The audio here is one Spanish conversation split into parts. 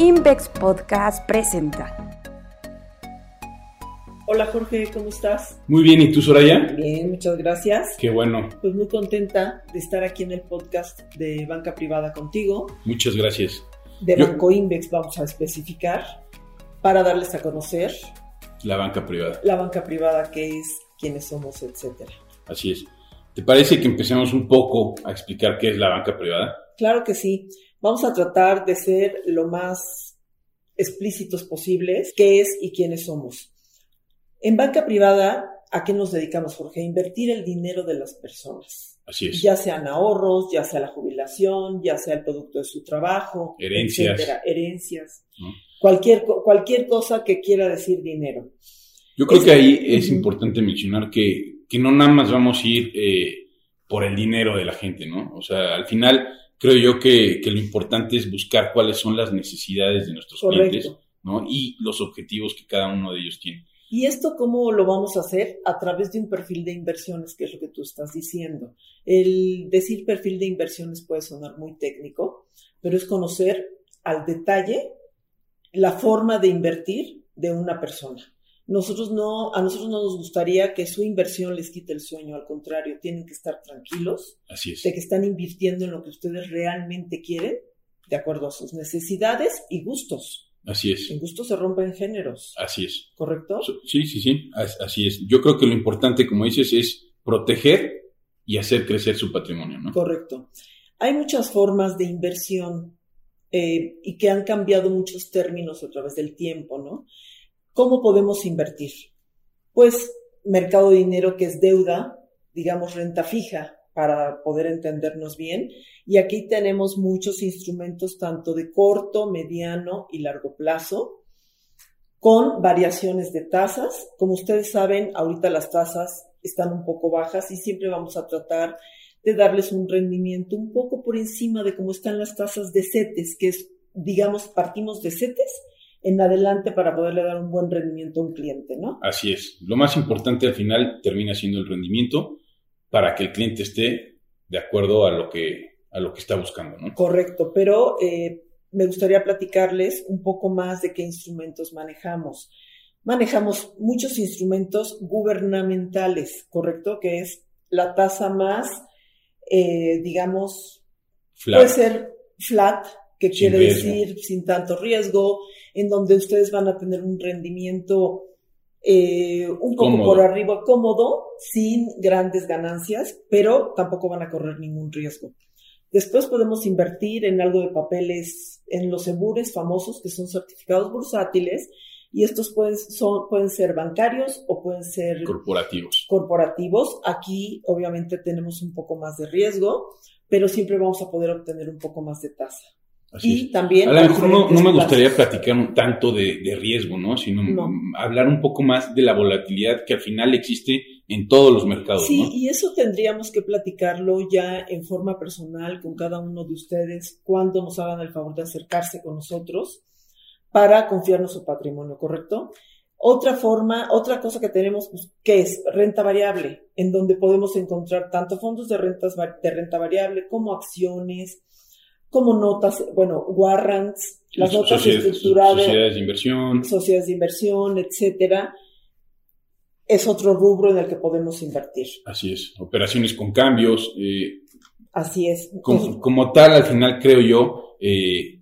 Invex Podcast presenta. Hola Jorge, ¿cómo estás? Muy bien, ¿y tú Soraya? Bien, muchas gracias. Qué bueno. Pues muy contenta de estar aquí en el podcast de Banca Privada contigo. Muchas gracias. De Banco Invex vamos a especificar para darles a conocer la banca privada. La banca privada, qué es, quiénes somos, etcétera. Así es. ¿Te parece que empecemos un poco a explicar qué es la banca privada? Claro que sí. Vamos a tratar de ser lo más explícitos posibles qué es y quiénes somos. En banca privada, ¿a qué nos dedicamos, Jorge? A invertir el dinero de las personas. Así es. Ya sean ahorros, ya sea la jubilación, ya sea el producto de su trabajo, herencias. Etcétera, herencias. Cualquier, cualquier cosa que quiera decir dinero. Yo creo que ahí es importante mencionar que, que, no nada más vamos a ir eh, por el dinero de la gente, ¿no? O sea, al final creo yo que, que, lo importante es buscar cuáles son las necesidades de nuestros clientes, ¿no? Y los objetivos que cada uno de ellos tiene. ¿Y esto cómo lo vamos a hacer? A través de un perfil de inversiones, que es lo que tú estás diciendo. El decir perfil de inversiones puede sonar muy técnico, pero es conocer al detalle la forma de invertir de una persona. Nosotros no, a nosotros no nos gustaría que su inversión les quite el sueño, al contrario, tienen que estar tranquilos Así es. de que están invirtiendo en lo que ustedes realmente quieren, de acuerdo a sus necesidades y gustos. Así es. En gusto se rompen géneros. Así es. ¿Correcto? Sí, sí, sí, así es. Yo creo que lo importante, como dices, es proteger y hacer crecer su patrimonio, ¿no? Correcto. Hay muchas formas de inversión eh, y que han cambiado muchos términos a través del tiempo, ¿no? ¿Cómo podemos invertir? Pues mercado de dinero que es deuda, digamos renta fija, para poder entendernos bien. Y aquí tenemos muchos instrumentos tanto de corto, mediano y largo plazo, con variaciones de tasas. Como ustedes saben, ahorita las tasas están un poco bajas y siempre vamos a tratar de darles un rendimiento un poco por encima de cómo están las tasas de CETES, que es, digamos, partimos de CETES en adelante para poderle dar un buen rendimiento a un cliente, ¿no? Así es. Lo más importante al final termina siendo el rendimiento para que el cliente esté de acuerdo a lo que, a lo que está buscando, ¿no? Correcto, pero eh, me gustaría platicarles un poco más de qué instrumentos manejamos. Manejamos muchos instrumentos gubernamentales, ¿correcto? Que es la tasa más eh, digamos, puede ser flat, que quiere decir sin tanto riesgo, en donde ustedes van a tener un rendimiento eh, un poco por arriba cómodo, sin grandes ganancias, pero tampoco van a correr ningún riesgo. Después podemos invertir en algo de papeles, en los ebures famosos, que son certificados bursátiles, y estos pueden, son, pueden ser bancarios o pueden ser corporativos. corporativos. Aquí obviamente tenemos un poco más de riesgo, pero siempre vamos a poder obtener un poco más de tasa. Y también... A lo mejor no, me gustaría platicar tanto de, riesgo, ¿no? Sino hablar un poco más de la volatilidad que al final existe en todos los mercados. Sí, y eso tendríamos que platicarlo ya en forma personal con cada uno de ustedes cuando nos hagan el favor de acercarse con nosotros para confiar su patrimonio, ¿correcto? Otra forma, otra cosa que tenemos, pues, que es renta variable, en donde podemos encontrar tanto fondos de, rentas, de renta variable como acciones, como notas, bueno, warrants, las notas estructuradas. Sociedades de inversión. Sociedades de inversión, etcétera. Es otro rubro en el que podemos invertir. Así es. Operaciones con cambios. Eh, Así es. Como, como, tal, al final creo yo, eh,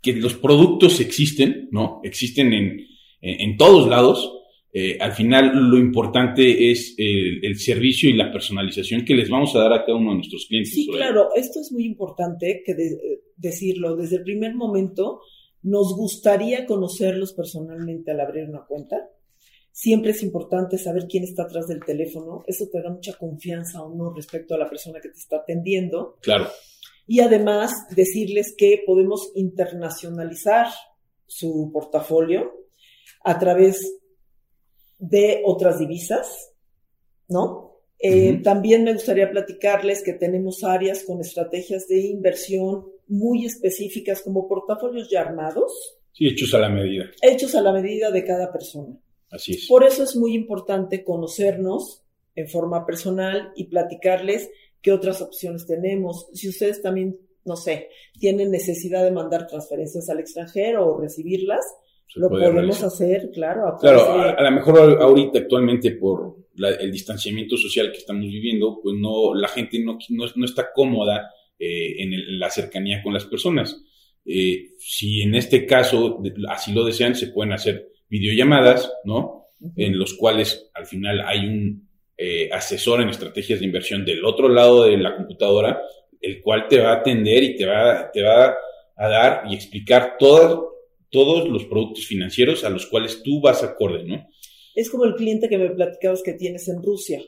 que los productos existen, ¿no? Existen en, en, todos lados. Eh, al final lo importante es el, servicio y la personalización que les vamos a dar a cada uno de nuestros clientes. Sí, claro, esto es muy importante que decirlo. Desde el primer momento nos gustaría conocerlos personalmente al abrir una cuenta. Siempre es importante saber quién está atrás del teléfono. Eso te da mucha confianza a uno respecto a la persona que te está atendiendo. Claro y además decirles que podemos internacionalizar su portafolio a través de otras divisas, ¿no? Eh, también me gustaría platicarles que tenemos áreas con estrategias de inversión muy específicas como portafolios ya armados. Sí, hechos a la medida. Hechos a la medida de cada persona. Así es. Por eso es muy importante conocernos en forma personal y platicarles qué otras opciones tenemos. Si ustedes también no sé, tienen necesidad de mandar transferencias al extranjero o recibirlas, lo podemos hacer, claro. claro, a, lo mejor ahorita actualmente por el distanciamiento social que estamos viviendo, pues no, la gente no, no, está cómoda eh, en, la cercanía con las personas. Eh, si en este caso así lo desean, se pueden hacer videollamadas, ¿no? En los cuales al final hay un eh, asesor en estrategias de inversión del otro lado de la computadora, el cual te va a atender y te va, te va a dar y explicar todas todos los productos financieros a los cuales tú vas acorde, ¿no? Es como el cliente que me platicabas que tienes en Rusia.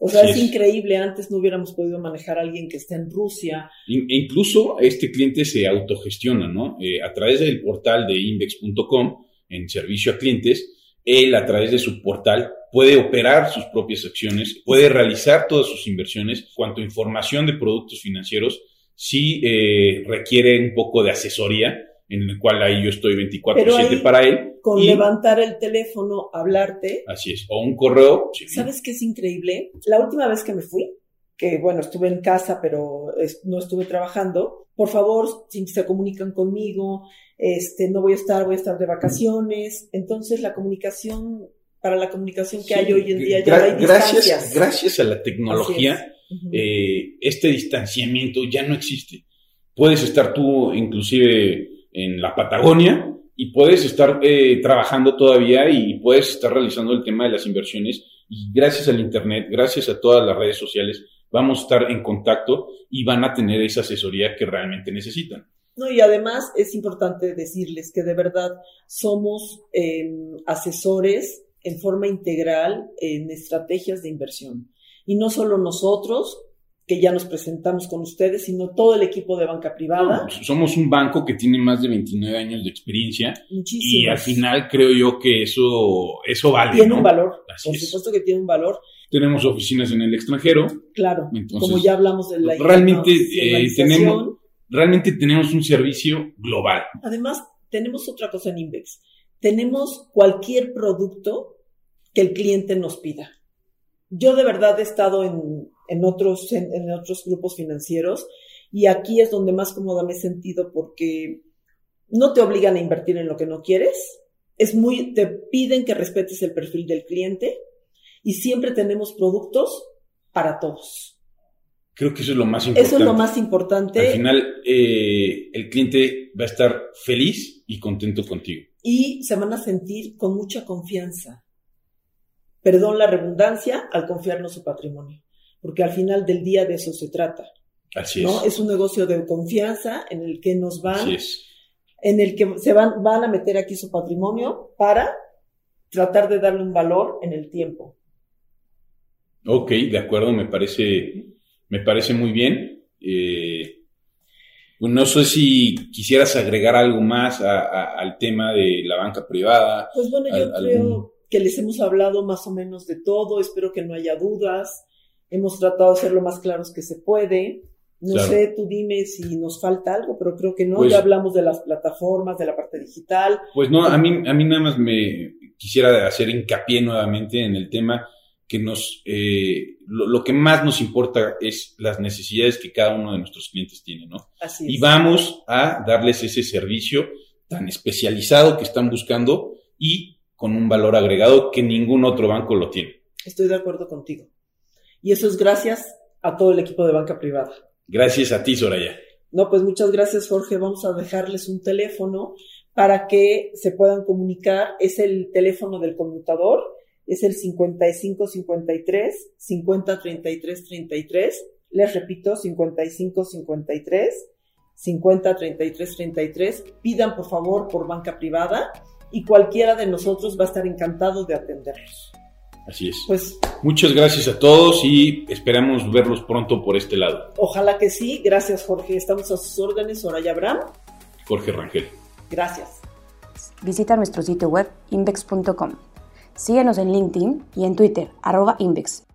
O sea, es, increíble, antes no hubiéramos podido manejar a alguien que esté en Rusia. E incluso este cliente se autogestiona, ¿no? Eh, a través del portal de index.com, en servicio a clientes, él a través de su portal puede operar sus propias acciones, puede realizar todas sus inversiones, cuanto información de productos financieros, sí eh, requiere un poco de asesoría, en el cual ahí yo estoy 24/7 para él. Con levantar el teléfono, hablarte. Así es, o un correo. ¿Sabes qué es increíble? La última vez que me fui, que bueno, estuve en casa, pero no estuve trabajando, por favor, si se comunican conmigo, este, no voy a estar, voy a estar de vacaciones. Entonces la comunicación, para la comunicación que hay hoy en día, ya hay gracias, gracias a la tecnología, eh, este distanciamiento ya no existe. Puedes estar tú, inclusive, en la Patagonia y puedes estar eh, trabajando todavía y puedes estar realizando el tema de las inversiones y gracias al Internet, gracias a todas las redes sociales, vamos a estar en contacto y van a tener esa asesoría que realmente necesitan. No, y además es importante decirles que de verdad somos em, asesores en forma integral en estrategias de inversión. Y no solo nosotros, que ya nos presentamos con ustedes, sino todo el equipo de banca privada. somos un banco que tiene más de 29 años de experiencia y al final creo yo que eso, eso vale. Tiene un valor, por supuesto que tiene un valor. Tenemos oficinas en el extranjero. Claro, como ya hablamos de la realmente eh, tenemos Realmente tenemos un servicio global. Además, tenemos otra cosa en Invex. Tenemos cualquier producto que el cliente nos pida. Yo de verdad he estado en en otros, en, otros grupos financieros. Y aquí es donde más cómoda me he sentido porque no te obligan a invertir en lo que no quieres. Es muy, te piden que respetes el perfil del cliente y siempre tenemos productos para todos. Creo que eso es lo más importante. Eso es lo más importante. Al final, eh, el cliente va a estar feliz y contento contigo. Y se van a sentir con mucha confianza. Perdón la redundancia al confiarnos su patrimonio porque al final del día de eso se trata. Así ¿no? es. un negocio de confianza en el que nos van, en el que se van, van a meter aquí su patrimonio para tratar de darle un valor en el tiempo. Ok, de acuerdo, me parece, me parece muy bien. Eh, no sé si quisieras agregar algo más al tema de la banca privada. Pues bueno, yo creo que les hemos hablado más o menos de todo, espero que no haya dudas. Hemos tratado de ser lo más claros que se puede. No sé, tú dime si nos falta algo, pero creo que no. Pues ya hablamos de las plataformas, de la parte digital. Pues no, a mí, a mí nada más me quisiera hacer hincapié nuevamente en el tema que nos, eh, lo, que más nos importa es las necesidades que cada uno de nuestros clientes tiene, ¿no? Así es. Y vamos a darles ese servicio tan especializado que están buscando y con un valor agregado que ningún otro banco lo tiene. Estoy de acuerdo contigo. Y eso es gracias a todo el equipo de banca privada. Gracias a ti, Soraya. No, pues muchas gracias, Jorge. Vamos a dejarles un teléfono para que se puedan comunicar. Es el teléfono del conmutador, es el 5553 5033 33. Les repito, 5553 5033 33. Pidan por favor por banca privada y cualquiera de nosotros va a estar encantado de atenderlos. Así es. Pues muchas gracias a todos y esperamos verlos pronto por este lado. Ojalá que sí. Gracias, Jorge. Estamos a sus órdenes. Soraya Abraham. Jorge Rangel. Gracias. Visita nuestro sitio web invex.com. Síguenos en LinkedIn y en Twitter, arroba invex.